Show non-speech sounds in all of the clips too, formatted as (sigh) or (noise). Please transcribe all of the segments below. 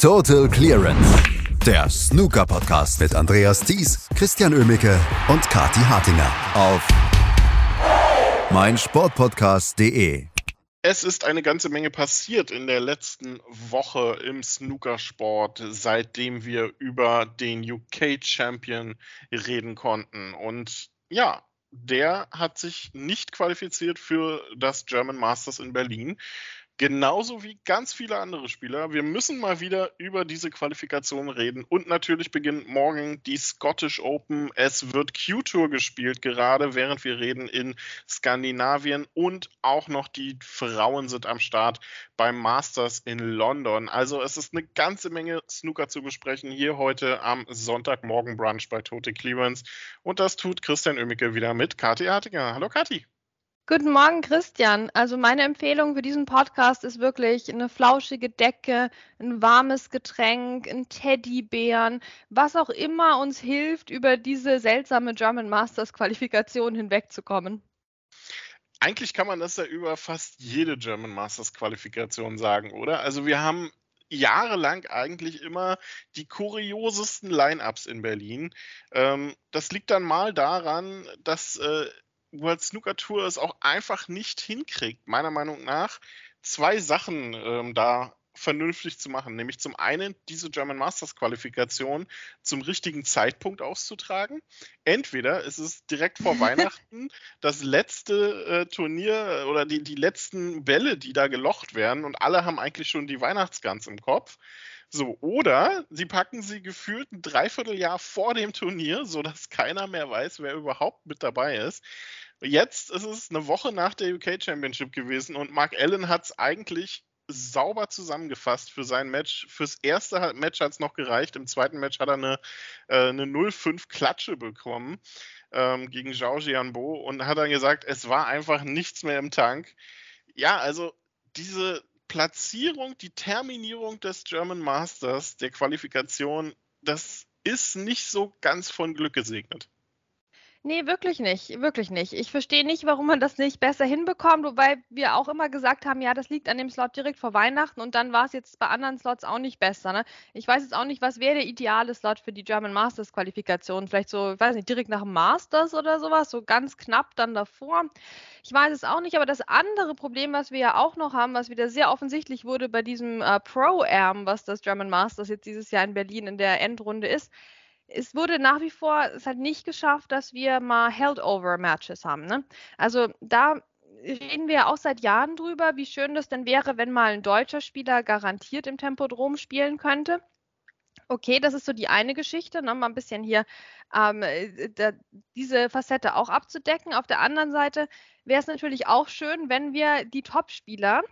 Total Clearance, der Snooker-Podcast mit Andreas Thies, Christian Ömicke und Kati Hartinger auf meinsportpodcast.de. Es ist eine ganze Menge passiert in der letzten Woche im Snookersport, seitdem wir über den UK Champion reden konnten. Und ja, der hat sich nicht qualifiziert für das German Masters in Berlin. Genauso wie ganz viele andere Spieler. Wir müssen mal wieder über diese Qualifikation reden. Und natürlich beginnt morgen die Scottish Open. Es wird Q-Tour gespielt, gerade während wir reden in Skandinavien. Und auch noch die Frauen sind am Start beim Masters in London. Also es ist eine ganze Menge Snooker zu besprechen hier heute am Sonntagmorgen Brunch bei Tote Clearance. Und das tut Christian Oemmicke wieder mit Kathi Hartinger. Hallo Kathi. Guten Morgen, Christian. Also meine Empfehlung für diesen Podcast ist wirklich eine flauschige Decke, ein warmes Getränk, ein Teddybären, was auch immer uns hilft, über diese seltsame German Masters Qualifikation hinwegzukommen. Eigentlich kann man das ja über fast jede German Masters Qualifikation sagen, oder? Also wir haben jahrelang eigentlich immer die kuriosesten Line-ups in Berlin. Ähm, das liegt dann mal daran, dass äh, World Snooker Tour es auch einfach nicht hinkriegt, meiner Meinung nach, zwei Sachen ähm, da vernünftig zu machen. Nämlich zum einen diese German Masters Qualifikation zum richtigen Zeitpunkt auszutragen. Entweder ist es direkt vor (laughs) Weihnachten das letzte äh, Turnier oder die, die letzten Bälle, die da gelocht werden und alle haben eigentlich schon die Weihnachtsgans im Kopf. So, oder sie packen sie gefühlt ein Dreivierteljahr vor dem Turnier, sodass keiner mehr weiß, wer überhaupt mit dabei ist. Jetzt ist es eine Woche nach der UK Championship gewesen und Mark Allen hat es eigentlich sauber zusammengefasst für sein Match. Fürs erste Match hat es noch gereicht. Im zweiten Match hat er eine, äh, eine 0-5 Klatsche bekommen ähm, gegen Zhao Jianbo und hat dann gesagt, es war einfach nichts mehr im Tank. Ja, also diese Platzierung, die Terminierung des German Masters, der Qualifikation, das ist nicht so ganz von Glück gesegnet. Nee, wirklich nicht, wirklich nicht. Ich verstehe nicht, warum man das nicht besser hinbekommt, wobei wir auch immer gesagt haben, ja, das liegt an dem Slot direkt vor Weihnachten und dann war es jetzt bei anderen Slots auch nicht besser. Ne? Ich weiß jetzt auch nicht, was wäre der ideale Slot für die German Masters Qualifikation? Vielleicht so, ich weiß nicht, direkt nach dem Masters oder sowas, so ganz knapp dann davor. Ich weiß es auch nicht, aber das andere Problem, was wir ja auch noch haben, was wieder sehr offensichtlich wurde bei diesem äh, Pro-Am, was das German Masters jetzt dieses Jahr in Berlin in der Endrunde ist, es wurde nach wie vor es hat nicht geschafft, dass wir mal Held-Over-Matches haben. Ne? Also da reden wir auch seit Jahren drüber, wie schön das denn wäre, wenn mal ein deutscher Spieler garantiert im Tempodrom spielen könnte. Okay, das ist so die eine Geschichte, ne? mal ein bisschen hier ähm, äh, da, diese Facette auch abzudecken. Auf der anderen Seite wäre es natürlich auch schön, wenn wir die Top-Spieler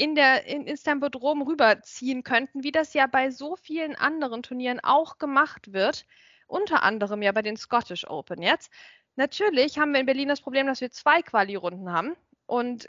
in der, in, ins Tempodrom rüberziehen könnten, wie das ja bei so vielen anderen Turnieren auch gemacht wird. Unter anderem ja bei den Scottish Open jetzt. Natürlich haben wir in Berlin das Problem, dass wir zwei Quali-Runden haben. Und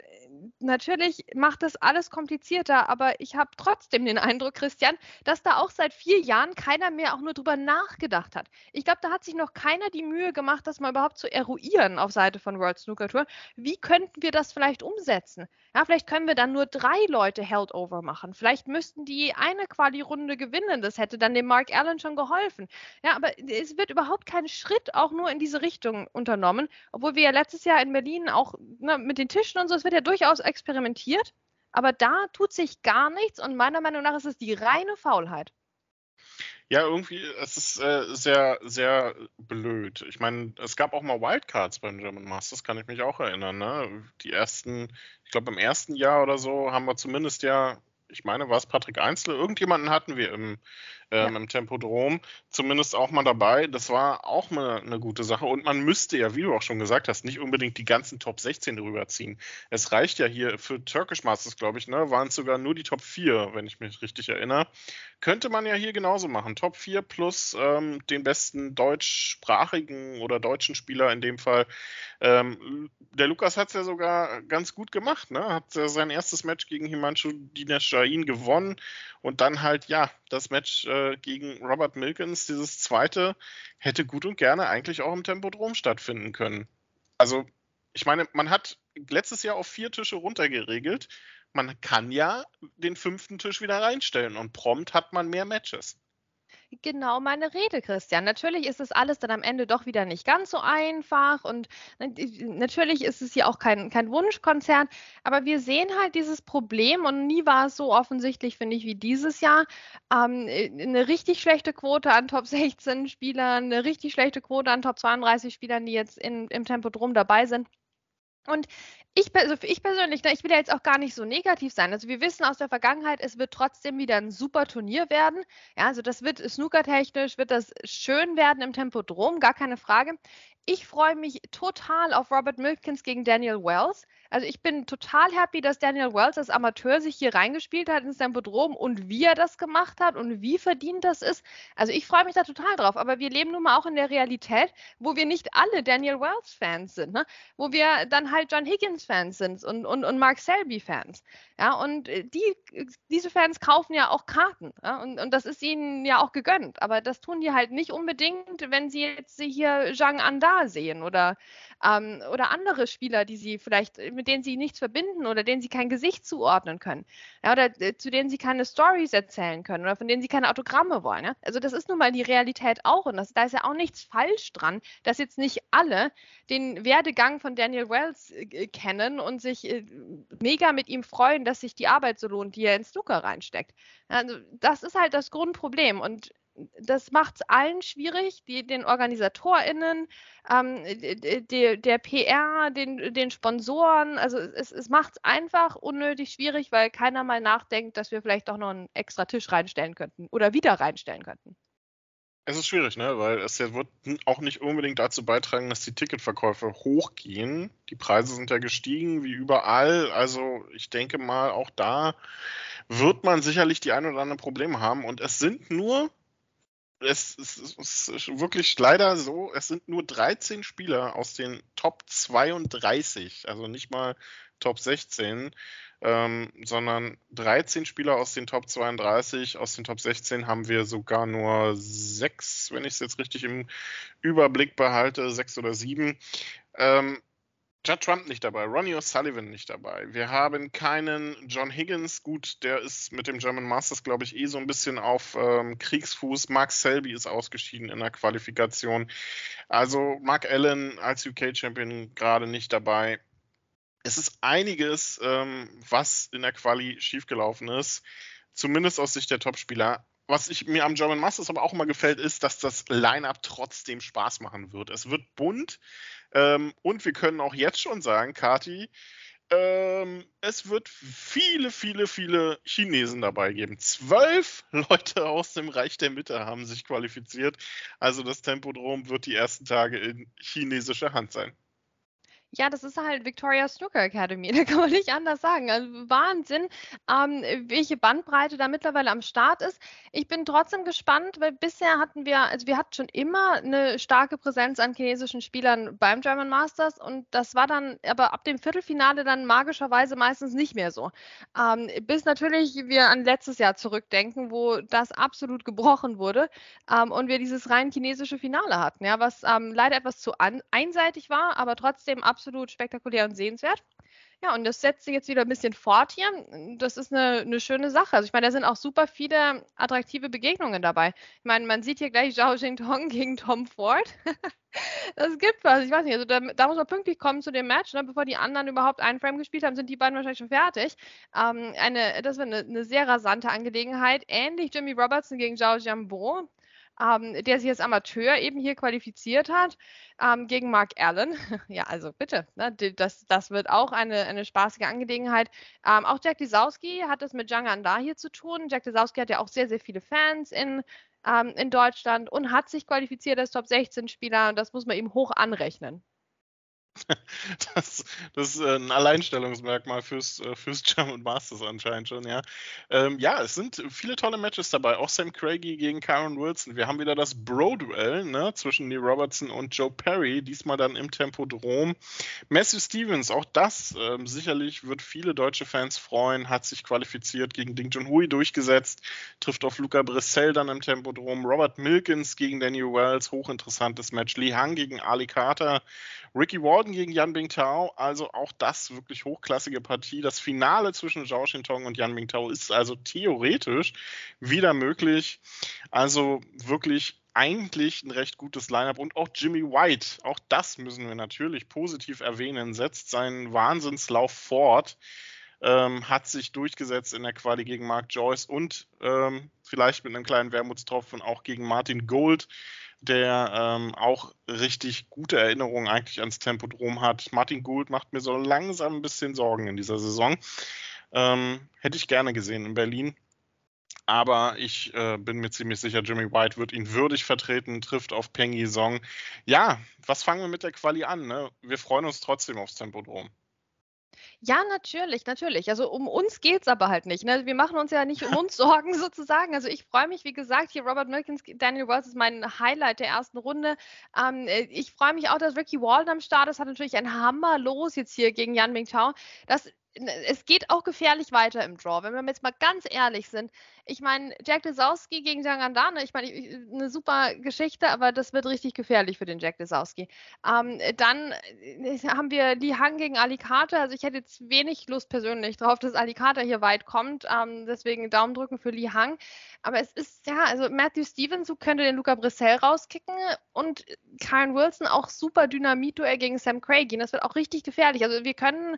natürlich macht das alles komplizierter, aber ich habe trotzdem den Eindruck, Christian, dass da auch seit vier Jahren keiner mehr auch nur drüber nachgedacht hat. Ich glaube, da hat sich noch keiner die Mühe gemacht, das mal überhaupt zu eruieren auf Seite von World Snooker Tour. Wie könnten wir das vielleicht umsetzen? Ja, vielleicht können wir dann nur drei Leute Held Over machen. Vielleicht müssten die eine Quali-Runde gewinnen. Das hätte dann dem Mark Allen schon geholfen. Ja, aber es wird überhaupt kein Schritt auch nur in diese Richtung unternommen, obwohl wir ja letztes Jahr in Berlin auch ne, mit den Tischen und so, es wird ja durchaus experimentiert, aber da tut sich gar nichts und meiner Meinung nach ist es die reine Faulheit. Ja, irgendwie, es ist äh, sehr, sehr blöd. Ich meine, es gab auch mal Wildcards beim German Masters, kann ich mich auch erinnern. Ne? Die ersten, ich glaube im ersten Jahr oder so haben wir zumindest ja, ich meine, war es Patrick Einzel, irgendjemanden hatten wir im, ähm, ja. im Tempodrom, zumindest auch mal dabei. Das war auch mal eine gute Sache. Und man müsste ja, wie du auch schon gesagt hast, nicht unbedingt die ganzen Top 16 rüberziehen. Es reicht ja hier für Turkish Masters, glaube ich, ne, waren es sogar nur die Top 4, wenn ich mich richtig erinnere. Könnte man ja hier genauso machen. Top 4 plus ähm, den besten deutschsprachigen oder deutschen Spieler in dem Fall. Ähm, der Lukas hat es ja sogar ganz gut gemacht, ne? Hat äh, sein erstes Match gegen Himanshu Dinesh Jain gewonnen und dann halt, ja, das Match äh, gegen Robert Milkins, dieses zweite, hätte gut und gerne eigentlich auch im Tempodrom stattfinden können. Also, ich meine, man hat letztes Jahr auf vier Tische runtergeregelt. man kann ja den fünften Tisch wieder reinstellen und prompt hat man mehr Matches. Genau meine Rede, Christian. Natürlich ist es alles dann am Ende doch wieder nicht ganz so einfach und natürlich ist es hier auch kein, kein Wunschkonzert, aber wir sehen halt dieses Problem und nie war es so offensichtlich, finde ich, wie dieses Jahr. Ähm, eine richtig schlechte Quote an Top 16 Spielern, eine richtig schlechte Quote an Top 32 Spielern, die jetzt in, im Tempodrom dabei sind. Und ich, also ich persönlich, ne, ich will ja jetzt auch gar nicht so negativ sein. Also wir wissen aus der Vergangenheit, es wird trotzdem wieder ein super Turnier werden. Ja, also das wird snookertechnisch, wird das schön werden im Tempodrom, gar keine Frage. Ich freue mich total auf Robert Milkins gegen Daniel Wells. Also ich bin total happy, dass Daniel Wells als Amateur sich hier reingespielt hat ins Tempodrom und wie er das gemacht hat und wie verdient das ist. Also ich freue mich da total drauf. Aber wir leben nun mal auch in der Realität, wo wir nicht alle Daniel Wells Fans sind, ne? wo wir dann halt John Higgins Fans sind und, und, und Mark Selby Fans. Ja, und äh, die, diese Fans kaufen ja auch Karten. Ja? Und, und das ist ihnen ja auch gegönnt. Aber das tun die halt nicht unbedingt, wenn sie jetzt hier Zhang Anda sehen oder, ähm, oder andere Spieler, die sie vielleicht, mit denen sie nichts verbinden oder denen sie kein Gesicht zuordnen können. Ja, oder äh, zu denen sie keine Stories erzählen können oder von denen sie keine Autogramme wollen. Ja? Also das ist nun mal die Realität auch und das, da ist ja auch nichts falsch dran, dass jetzt nicht alle den Werdegang von Daniel Wells äh, kennen und sich äh, mega mit ihm freuen, dass sich die Arbeit so lohnt, die er ins Snooker reinsteckt. Also das ist halt das Grundproblem und das macht es allen schwierig, die, den OrganisatorInnen, ähm, die, der PR, den, den Sponsoren. Also es, es macht es einfach unnötig schwierig, weil keiner mal nachdenkt, dass wir vielleicht auch noch einen extra Tisch reinstellen könnten oder wieder reinstellen könnten. Es ist schwierig, ne? weil es ja wird auch nicht unbedingt dazu beitragen, dass die Ticketverkäufe hochgehen. Die Preise sind ja gestiegen, wie überall. Also ich denke mal, auch da wird man sicherlich die ein oder anderen Probleme haben. Und es sind nur es, es, es, ist wirklich leider so, es sind nur 13 Spieler aus den Top 32, also nicht mal Top 16, ähm, sondern 13 Spieler aus den Top 32. Aus den Top 16 haben wir sogar nur sechs, wenn ich es jetzt richtig im Überblick behalte, sechs oder sieben. Ähm, Judd Trump nicht dabei, Ronnie O'Sullivan nicht dabei. Wir haben keinen John Higgins. Gut, der ist mit dem German Masters, glaube ich, eh so ein bisschen auf ähm, Kriegsfuß. Mark Selby ist ausgeschieden in der Qualifikation. Also Mark Allen als UK-Champion gerade nicht dabei. Es ist einiges, ähm, was in der Quali schiefgelaufen ist. Zumindest aus Sicht der Topspieler was ich mir am German Masters aber auch immer gefällt, ist, dass das Line-Up trotzdem Spaß machen wird. Es wird bunt ähm, und wir können auch jetzt schon sagen, Kati, ähm, es wird viele, viele, viele Chinesen dabei geben. Zwölf (laughs) Leute aus dem Reich der Mitte haben sich qualifiziert. Also das Tempodrom wird die ersten Tage in chinesischer Hand sein. Ja, das ist halt Victoria Snooker Academy, (laughs) da kann man nicht anders sagen. Also Wahnsinn, ähm, welche Bandbreite da mittlerweile am Start ist. Ich bin trotzdem gespannt, weil bisher hatten wir, also wir hatten schon immer eine starke Präsenz an chinesischen Spielern beim German Masters und das war dann aber ab dem Viertelfinale dann magischerweise meistens nicht mehr so. Ähm, bis natürlich wir an letztes Jahr zurückdenken, wo das absolut gebrochen wurde ähm, und wir dieses rein chinesische Finale hatten, ja, was ähm, leider etwas zu einseitig war, aber trotzdem absolut absolut spektakulär und sehenswert. Ja, und das setzt sich jetzt wieder ein bisschen fort hier. Das ist eine, eine schöne Sache. Also ich meine, da sind auch super viele attraktive Begegnungen dabei. Ich meine, man sieht hier gleich Zhao Jingtong (laughs) gegen Tom Ford. (laughs) das gibt was. Ich weiß nicht, also da, da muss man pünktlich kommen zu dem Match, ne? bevor die anderen überhaupt einen Frame gespielt haben, sind die beiden wahrscheinlich schon fertig. Ähm, eine, das wird eine, eine, sehr rasante Angelegenheit. Ähnlich Jimmy Robertson gegen Zhao Jianbo ähm, der sich als Amateur eben hier qualifiziert hat, ähm, gegen Mark Allen. (laughs) ja, also bitte, ne, das, das wird auch eine, eine spaßige Angelegenheit. Ähm, auch Jack Lisowski hat es mit Zhang Anda hier zu tun. Jack Lisowski hat ja auch sehr, sehr viele Fans in, ähm, in Deutschland und hat sich qualifiziert als Top 16-Spieler und das muss man ihm hoch anrechnen. (laughs) Das, das, ist äh, ein Alleinstellungsmerkmal fürs, äh, fürs German Masters anscheinend schon, ja. Ähm, ja, es sind viele tolle Matches dabei. Auch Sam Craigie gegen Karen Wilson. Wir haben wieder das Bro-Duell ne, zwischen Neil Robertson und Joe Perry, diesmal dann im Tempodrom. Matthew Stevens, auch das ähm, sicherlich wird viele deutsche Fans freuen, hat sich qualifiziert gegen Ding Junhui durchgesetzt, trifft auf Luca Brissell dann im Tempodrom. Robert Milkins gegen Daniel Wells, hochinteressantes Match. Lee Hang gegen Ali Carter. Ricky Wall Jordan gegen Yan Bingtao, also auch das wirklich hochklassige Partie. Das Finale zwischen Zhao Shintong und Yan Bingtao ist also theoretisch wieder möglich. Also wirklich eigentlich ein recht gutes Lineup und auch Jimmy White, auch das müssen wir natürlich positiv erwähnen, setzt seinen Wahnsinnslauf fort, ähm, hat sich durchgesetzt in der Quali gegen Mark Joyce und ähm, vielleicht mit einem kleinen Wermutstropfen auch gegen Martin Gold, der ähm, auch richtig gute Erinnerungen eigentlich ans Tempodrom hat. Martin Gould macht mir so langsam ein bisschen Sorgen in dieser Saison. Ähm, hätte ich gerne gesehen in Berlin. Aber ich äh, bin mir ziemlich sicher, Jimmy White wird ihn würdig vertreten, trifft auf Peng Song. Ja, was fangen wir mit der Quali an? Ne? Wir freuen uns trotzdem aufs Tempodrom. Ja, natürlich, natürlich. Also um uns geht es aber halt nicht. Ne? Wir machen uns ja nicht um (laughs) uns Sorgen sozusagen. Also ich freue mich, wie gesagt, hier Robert Milkins, Daniel Wells ist mein Highlight der ersten Runde. Ähm, äh, ich freue mich auch, dass Ricky Walden am Start ist. Hat natürlich ein Hammer los jetzt hier gegen Yan Mingtao. Das es geht auch gefährlich weiter im Draw. Wenn wir jetzt mal ganz ehrlich sind, ich meine, Jack Desowski gegen Jan Andane, ich meine, eine super Geschichte, aber das wird richtig gefährlich für den Jack Desowski. Ähm, dann äh, haben wir Li Hang gegen Ali Carter. Also ich hätte jetzt wenig Lust persönlich drauf, dass Ali Carter hier weit kommt. Ähm, deswegen Daumen drücken für Li Hang. Aber es ist, ja, also Matthew Stevens könnte den Luca Brissell rauskicken und Karen Wilson auch super Dynamit-Duell gegen Sam Craig gehen. Das wird auch richtig gefährlich. Also wir können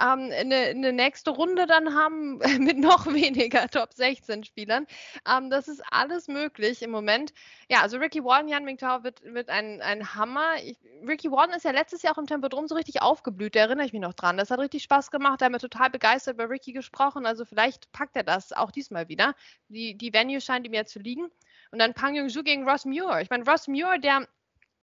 ähm, eine, eine nächste Runde dann haben (laughs) mit noch weniger Top 16 Spielern. Ähm, das ist alles möglich im Moment. Ja, also Ricky Warren, Jan Mingtao wird, wird ein, ein Hammer. Ich, Ricky Warren ist ja letztes Jahr auch im Tempodrom so richtig aufgeblüht, da erinnere ich mich noch dran. Das hat richtig Spaß gemacht, da haben wir total begeistert bei Ricky gesprochen. Also vielleicht packt er das auch diesmal wieder. Die, die Venue scheint ihm ja zu liegen. Und dann Pang Yung-Ju gegen Ross Muir. Ich meine, Ross Muir, der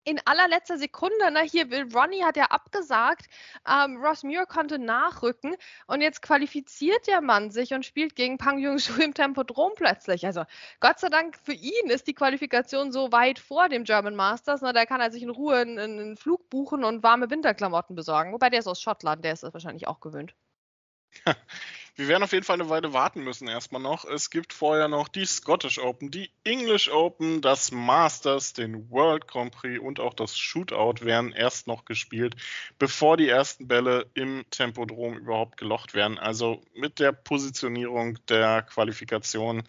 in allerletzter Sekunde, ne, hier Ronnie hat ja abgesagt, ähm, Ross Muir konnte nachrücken und jetzt qualifiziert der Mann sich und spielt gegen Pang Yung-Shu im Tempodrom plötzlich. Also Gott sei Dank für ihn ist die Qualifikation so weit vor dem German Masters, ne, da kann er sich in Ruhe einen, einen Flug buchen und warme Winterklamotten besorgen. Wobei der ist aus Schottland, der ist das wahrscheinlich auch gewöhnt. (laughs) Wir werden auf jeden Fall eine Weile warten müssen erstmal noch. Es gibt vorher noch die Scottish Open, die English Open, das Masters, den World Grand Prix und auch das Shootout werden erst noch gespielt, bevor die ersten Bälle im Tempodrom überhaupt gelocht werden. Also mit der Positionierung der Qualifikation,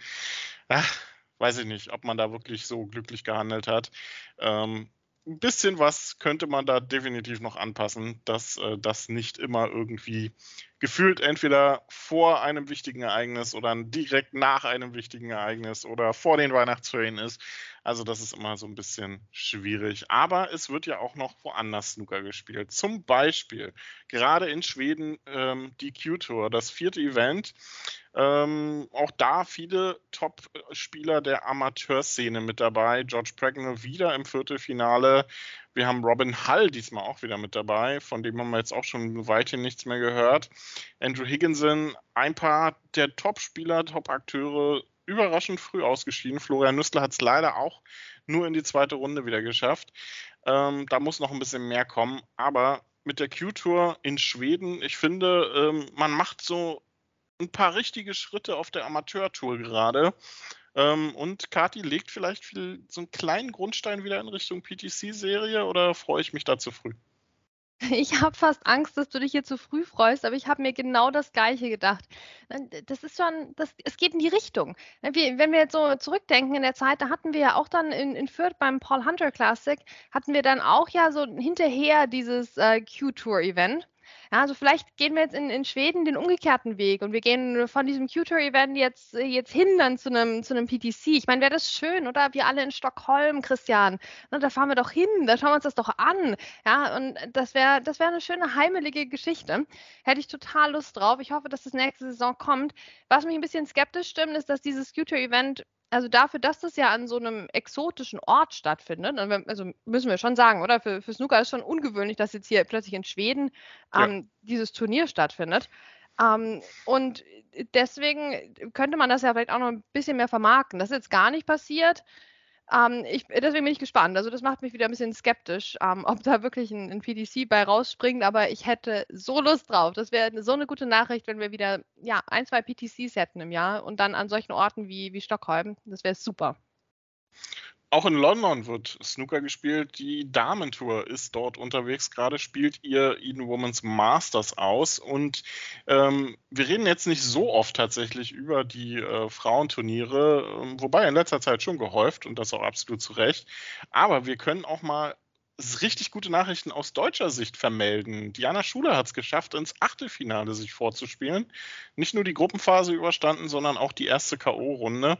ach, weiß ich nicht, ob man da wirklich so glücklich gehandelt hat. Ähm, ein bisschen was könnte man da definitiv noch anpassen, dass äh, das nicht immer irgendwie gefühlt entweder vor einem wichtigen Ereignis oder direkt nach einem wichtigen Ereignis oder vor den Weihnachtsferien ist. Also das ist immer so ein bisschen schwierig. Aber es wird ja auch noch woanders Snooker gespielt. Zum Beispiel gerade in Schweden ähm, die Q-Tour, das vierte Event. Ähm, auch da viele Top-Spieler der Amateurszene mit dabei. George Pregnell wieder im Viertelfinale. Wir haben Robin Hull diesmal auch wieder mit dabei, von dem haben wir jetzt auch schon weithin nichts mehr gehört. Andrew Higginson, ein paar der Top-Spieler, Top-Akteure, überraschend früh ausgeschieden. Florian Nüssler hat es leider auch nur in die zweite Runde wieder geschafft. Ähm, da muss noch ein bisschen mehr kommen, aber mit der Q-Tour in Schweden, ich finde, ähm, man macht so ein paar richtige Schritte auf der Amateur-Tour gerade. Ähm, und Kati legt vielleicht viel, so einen kleinen Grundstein wieder in Richtung PTC-Serie oder freue ich mich da zu früh? Ich habe fast Angst, dass du dich hier zu früh freust, aber ich habe mir genau das Gleiche gedacht. Das ist schon, das, es geht in die Richtung. Wenn wir jetzt so zurückdenken in der Zeit, da hatten wir ja auch dann in, in Fürth beim Paul Hunter Classic, hatten wir dann auch ja so hinterher dieses äh, Q-Tour-Event. Ja, also vielleicht gehen wir jetzt in, in Schweden den umgekehrten Weg und wir gehen von diesem Q-Tour-Event jetzt, jetzt hin dann zu einem, zu einem PTC. Ich meine, wäre das schön, oder? Wir alle in Stockholm, Christian. Na, da fahren wir doch hin, da schauen wir uns das doch an. Ja, und das wäre das wär eine schöne heimelige Geschichte. Hätte ich total Lust drauf. Ich hoffe, dass das nächste Saison kommt. Was mich ein bisschen skeptisch stimmt, ist, dass dieses Q-Tour-Event also dafür, dass das ja an so einem exotischen Ort stattfindet, also müssen wir schon sagen, oder? Für, für Snooker ist schon ungewöhnlich, dass jetzt hier plötzlich in Schweden ähm, ja. dieses Turnier stattfindet. Ähm, und deswegen könnte man das ja vielleicht auch noch ein bisschen mehr vermarkten. Das ist jetzt gar nicht passiert. Ähm, ich, deswegen bin ich gespannt. Also das macht mich wieder ein bisschen skeptisch, ähm, ob da wirklich ein, ein, PDC bei rausspringt. Aber ich hätte so Lust drauf. Das wäre so eine gute Nachricht, wenn wir wieder ja, ein, zwei PTCs hätten im Jahr und dann an solchen Orten wie, wie Stockholm. Das wäre super. Auch in London wird Snooker gespielt. Die Damentour ist dort unterwegs. Gerade spielt ihr Eden Women's Masters aus. Und ähm, wir reden jetzt nicht so oft tatsächlich über die äh, Frauenturniere, äh, wobei in letzter Zeit schon gehäuft und das auch absolut zu Recht. Aber wir können auch mal richtig gute Nachrichten aus deutscher Sicht vermelden. Diana Schuler hat es geschafft, ins Achtelfinale sich vorzuspielen. Nicht nur die Gruppenphase überstanden, sondern auch die erste K.O.-Runde.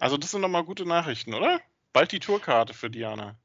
Also das sind doch mal gute Nachrichten, oder? Bald die Tourkarte für Diana.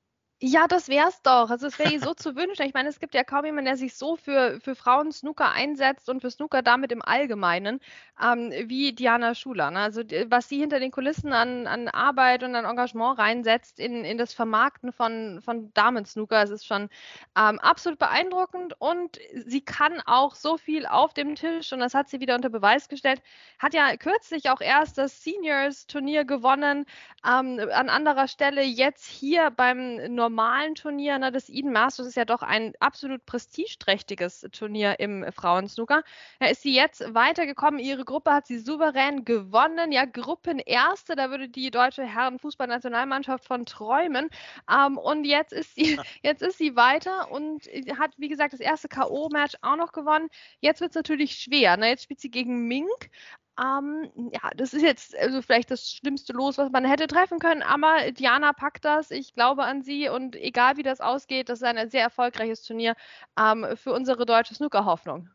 Ja, das wär's doch. Also es wäre so zu wünschen. Ich meine, es gibt ja kaum jemanden, der sich so für, für Frauen Snooker einsetzt und für Snooker damit im Allgemeinen ähm, wie Diana Schuler. Ne? Also was sie hinter den Kulissen an, an Arbeit und an Engagement reinsetzt in, in das Vermarkten von, von Damen-Snooker, es ist schon ähm, absolut beeindruckend und sie kann auch so viel auf dem Tisch und das hat sie wieder unter Beweis gestellt. Hat ja kürzlich auch erst das Seniors-Turnier gewonnen, ähm, an anderer Stelle jetzt hier beim normalen Turnier, ne, das Eden Masters ist ja doch ein absolut prestigeträchtiges Turnier im Frauensnooker. Da ist sie jetzt weitergekommen. Ihre Gruppe hat sie souverän gewonnen. Ja, Gruppenerste, da würde die deutsche Herrenfußballnationalmannschaft von träumen. Ähm, und jetzt ist sie, (laughs) jetzt ist sie weiter und hat, wie gesagt, das erste K.O.-Match auch noch gewonnen. Jetzt wird es natürlich schwer. Ne? Jetzt spielt sie gegen Mink. Ähm, ja, das ist jetzt also vielleicht das schlimmste Los, was man hätte treffen können, aber Diana packt das. Ich glaube an sie und egal wie das ausgeht, das ist ein sehr erfolgreiches Turnier ähm, für unsere deutsche Snooker-Hoffnung.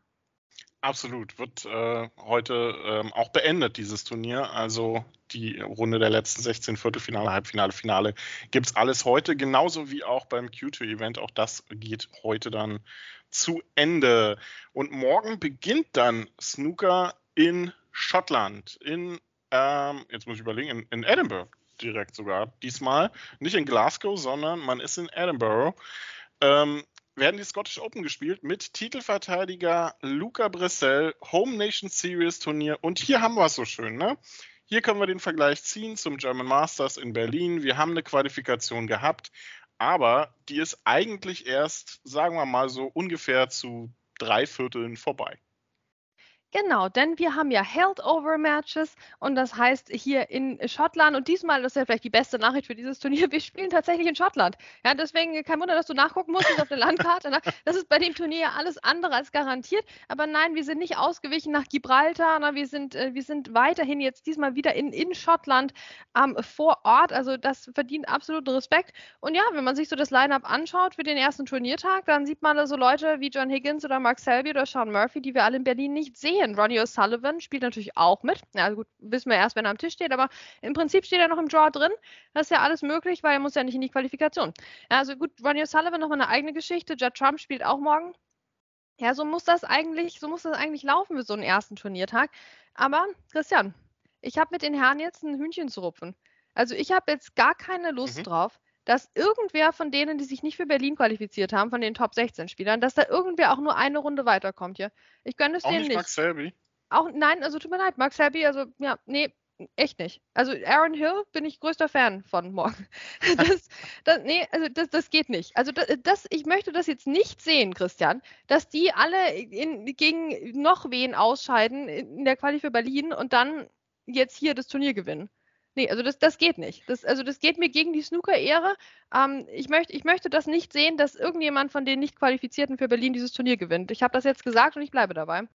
Absolut, wird äh, heute ähm, auch beendet, dieses Turnier. Also die Runde der letzten 16 Viertelfinale, Halbfinale, Finale gibt es alles heute, genauso wie auch beim Q2-Event. Auch das geht heute dann zu Ende. Und morgen beginnt dann Snooker in Schottland, in, ähm, jetzt muss ich überlegen, in, in Edinburgh direkt sogar diesmal. Nicht in Glasgow, sondern man ist in Edinburgh. Ähm, werden die Scottish Open gespielt mit Titelverteidiger Luca Bressel, Home Nation Series Turnier. Und hier haben wir es so schön, ne? Hier können wir den Vergleich ziehen zum German Masters in Berlin. Wir haben eine Qualifikation gehabt, aber die ist eigentlich erst, sagen wir mal so, ungefähr zu drei Vierteln vorbei. Genau, denn wir haben ja Held-Over-Matches und das heißt hier in Schottland und diesmal, das ist ja vielleicht die beste Nachricht für dieses Turnier, (laughs) wir spielen tatsächlich in Schottland. Ja, deswegen kein Wunder, dass du nachgucken musst auf der Landkarte. Ne? Das ist bei dem Turnier alles andere als garantiert, aber nein, wir sind nicht ausgewichen nach Gibraltar, ne? wir, sind, äh, wir sind weiterhin jetzt diesmal wieder in, in Schottland ähm, vor Ort, also das verdient absoluten Respekt. Und ja, wenn man sich so das Line-Up anschaut für den ersten Turniertag, dann sieht man da so Leute wie John Higgins oder Mark Selby oder Sean Murphy, die wir alle in Berlin nicht sehen sehen. Ronnie O'Sullivan spielt natürlich auch mit. Ja, also gut, wissen wir erst, wenn er am Tisch steht, aber im Prinzip steht er noch im Draw drin. Das ist ja alles möglich, weil er muss ja nicht in die Qualifikation. Ja, also gut, Ronnie O'Sullivan nochmal eine eigene Geschichte. Judd Trump spielt auch morgen. Ja, so muss das eigentlich, so muss das eigentlich laufen für so einen ersten Turniertag. Aber Christian, ich habe mit den Herren jetzt ein Hühnchen zu rupfen. Also ich habe jetzt gar keine Lust mhm. drauf, dass irgendwer von denen, die sich nicht für Berlin qualifiziert haben, von den Top 16 Spielern, dass da irgendwer auch nur eine Runde weiterkommt hier. Ich gönne es auch denen nicht. Max Selby? Auch, nein, also tut mir leid, Max Selby, also ja, nee, echt nicht. Also Aaron Hill bin ich größter Fan von morgen. (laughs) Das, das, nee, also das, das geht nicht. Also das, das, ich möchte das jetzt nicht sehen, Christian, dass die alle in, gegen noch wen ausscheiden in der Quali für Berlin und dann jetzt hier das Turnier gewinnen. Nee, also das, das geht nicht. Das, also das geht mir gegen die Snooker-Ehre. Ähm, ich, möcht, ich möchte das nicht sehen, dass irgendjemand von den Nicht-Qualifizierten für Berlin dieses Turnier gewinnt. Ich habe das jetzt gesagt und ich bleibe dabei.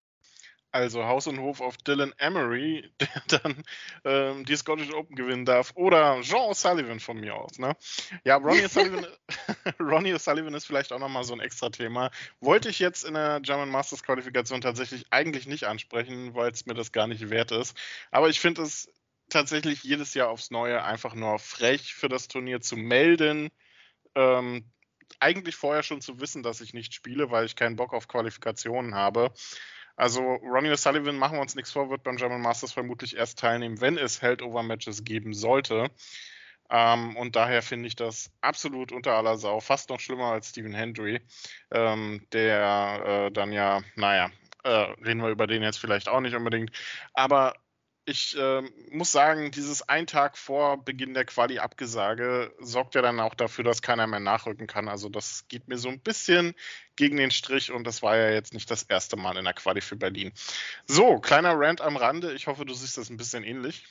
Also Haus und Hof auf Dylan Emery, (laughs) der dann ähm, die Scottish Open gewinnen darf. Oder Jean O'Sullivan von mir aus. Ne? Ja, Ronnie (laughs) O'Sullivan, (laughs) Ronnie O'Sullivan ist vielleicht auch nochmal so ein extra Thema. Wollte ich jetzt in der German Masters Qualifikation tatsächlich eigentlich nicht ansprechen, weil es mir das gar nicht wert ist. Aber ich finde es tatsächlich jedes Jahr aufs Neue einfach nur frech für das Turnier zu melden. Ähm, eigentlich vorher schon zu wissen, dass ich nicht spiele, weil ich keinen Bock auf Qualifikationen habe. Also Ronnie O'Sullivan, machen wir uns nichts vor, wird beim German Masters vermutlich erst teilnehmen, wenn es Held-Over-Matches geben sollte. Ähm, und daher finde ich das absolut unter aller Sau, fast noch schlimmer als Stephen Hendry, ähm, der äh, dann ja, naja, äh, reden wir über den jetzt vielleicht auch nicht unbedingt, aber ich äh, muss sagen, dieses ein Tag vor Beginn der Quali-Abgesage sorgt ja dann auch dafür, dass keiner mehr nachrücken kann. Also das geht mir so ein bisschen gegen den Strich und das war ja jetzt nicht das erste Mal in der Quali für Berlin. So, kleiner Rant am Rande. Ich hoffe, du siehst das ein bisschen ähnlich.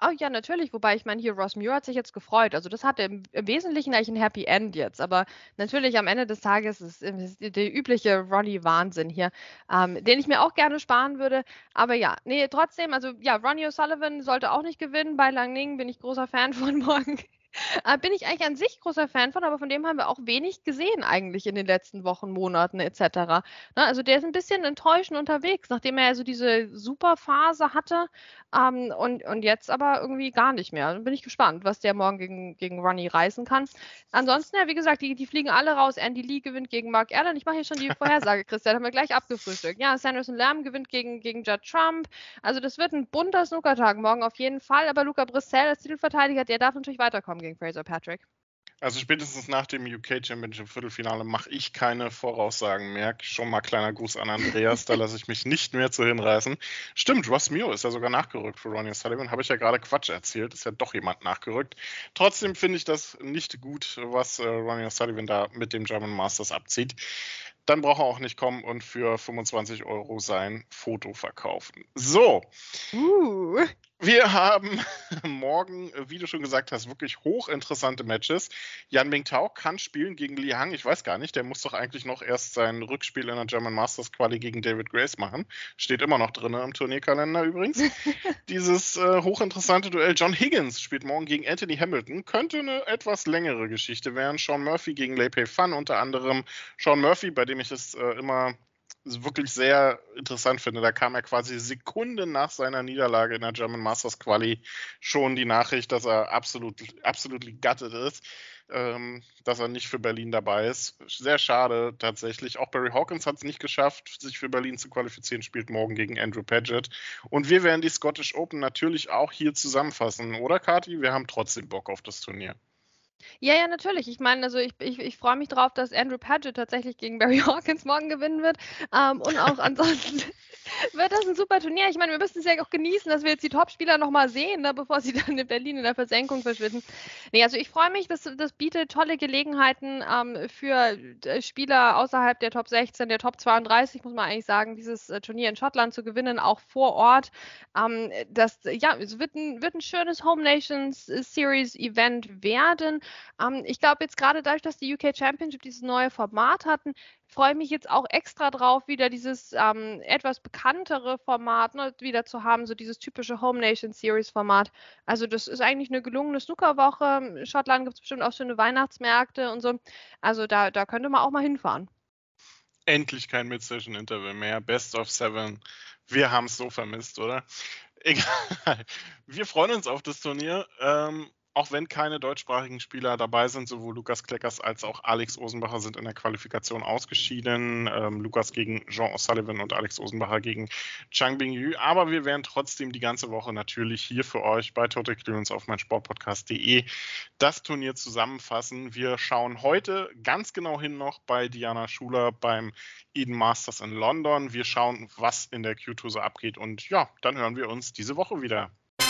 Oh ja, natürlich. Wobei ich meine, hier Ross Muir hat sich jetzt gefreut. Also das hatte im, Wesentlichen eigentlich ein Happy End jetzt. Aber natürlich am Ende des Tages ist, ist der übliche Ronnie-Wahnsinn hier, ähm, den ich mir auch gerne sparen würde. Aber ja, nee, trotzdem, also ja, Ronnie O'Sullivan sollte auch nicht gewinnen. Bei Langning bin ich großer Fan (laughs) von morgen. (laughs) Äh, bin ich eigentlich an sich großer Fan von, aber von dem haben wir auch wenig gesehen eigentlich in den letzten Wochen, Monaten etc. Ne, also der ist ein bisschen enttäuschend unterwegs, nachdem er also diese Superphase hatte ähm, und, und jetzt aber irgendwie gar nicht mehr. Dann bin ich gespannt, was der morgen gegen, gegen Ronnie reißen kann. Ansonsten, ja, wie gesagt, die, die fliegen alle raus. Andy Lee gewinnt gegen Mark Allen. Ich mache hier schon die Vorhersage, Christian, haben wir gleich abgefrühstückt. Ja, Sanderson Lamb gewinnt gegen, gegen Judd Trump. Also das wird ein bunter Snookertag morgen auf jeden Fall, aber Luca Brissell als Titelverteidiger, der darf natürlich weiterkommen gegen Fraser Patrick. Also spätestens nach dem UK Championship Viertelfinale mache ich keine Voraussagen mehr. Schon mal kleiner Gruß an Andreas, da lasse ich mich nicht mehr zu hinreißen. Stimmt, Ross Mio ist ja sogar nachgerückt für Ronnie Sullivan. Habe ich ja gerade Quatsch erzählt, ist ja doch jemand nachgerückt. Trotzdem finde ich das nicht gut, was äh, Ronnie Sullivan da mit dem German Masters abzieht dann braucht er auch nicht kommen und für 25 Euro sein Foto verkaufen. So. Uh. Wir haben (laughs) morgen, wie du schon gesagt hast, wirklich hochinteressante Matches. Yan Mingtao kann spielen gegen Li Hang. Ich weiß gar nicht, der muss doch eigentlich noch erst sein Rückspiel in der German Masters Quali gegen David Grace machen. Steht immer noch drin im Turnierkalender übrigens. (laughs) Dieses äh, hochinteressante Duell. John Higgins spielt morgen gegen Anthony Hamilton. Könnte eine etwas längere Geschichte werden. Sean Murphy gegen Lei Pei Fan unter anderem. Sean Murphy, bei dem ich es äh, immer wirklich sehr interessant finde. Da kam er quasi Sekunden nach seiner Niederlage in der German Masters Quali schon die Nachricht, dass er absolut, absolut gutted ist, ähm, dass er nicht für Berlin dabei ist. Sehr schade tatsächlich. Auch Barry Hawkins hat es nicht geschafft, sich für Berlin zu qualifizieren, spielt morgen gegen Andrew Paget. Und wir werden die Scottish Open natürlich auch hier zusammenfassen, oder Kati? Wir haben trotzdem Bock auf das Turnier. Ja, ja, natürlich. Ich meine, also ich, ich, ich freue mich drauf, dass Andrew Paget tatsächlich gegen Barry (laughs) Hawkins morgen gewinnen wird. Ähm, und auch (laughs) ansonsten wird das ein super Turnier. Ich meine, wir müssen es ja auch genießen, dass wir jetzt die Top-Spieler nochmal sehen, ne, bevor sie (laughs) dann in Berlin in der Versenkung verschwinden. Nee, also ich freue mich, das, das bietet tolle Gelegenheiten ähm, für äh, Spieler außerhalb der Top 16, der Top 32, muss man eigentlich sagen, dieses äh, Turnier in Schottland zu gewinnen, auch vor Ort. Ähm, das, ja, es wird ein, wird ein schönes Home Nations Series Event werden. Ähm, ich glaube jetzt gerade dadurch, dass die UK Championship dieses neue Format hatten, freue mich jetzt auch extra drauf, wieder dieses ähm, etwas bekanntere Format ne, wieder zu haben, so dieses typische Home Nation Series Format. Also das ist eigentlich eine gelungene Snookerwoche. In Schottland gibt es bestimmt auch schöne Weihnachtsmärkte und so. Also da, da könnte man auch mal hinfahren. Endlich kein Mid-Session-Interval mehr. Best of Seven. Wir haben es so vermisst, oder? (laughs) Egal. Wir freuen uns auf das Turnier. Ähm, auch wenn keine deutschsprachigen Spieler dabei sind, sowohl Lukas Kleckers als auch Alex Osenbacher sind in der Qualifikation ausgeschieden. Ähm, Lukas gegen Jean O'Sullivan und Alex Osenbacher gegen Chang Bingyu. Aber wir werden trotzdem die ganze Woche natürlich hier für euch bei Total Clearance auf meinsportpodcast.de das Turnier zusammenfassen. Wir schauen heute ganz genau hin noch bei Diana Schuler beim Eden Masters in London. Wir schauen, was in der Q2 so abgeht. Und ja, dann hören wir uns diese Woche wieder.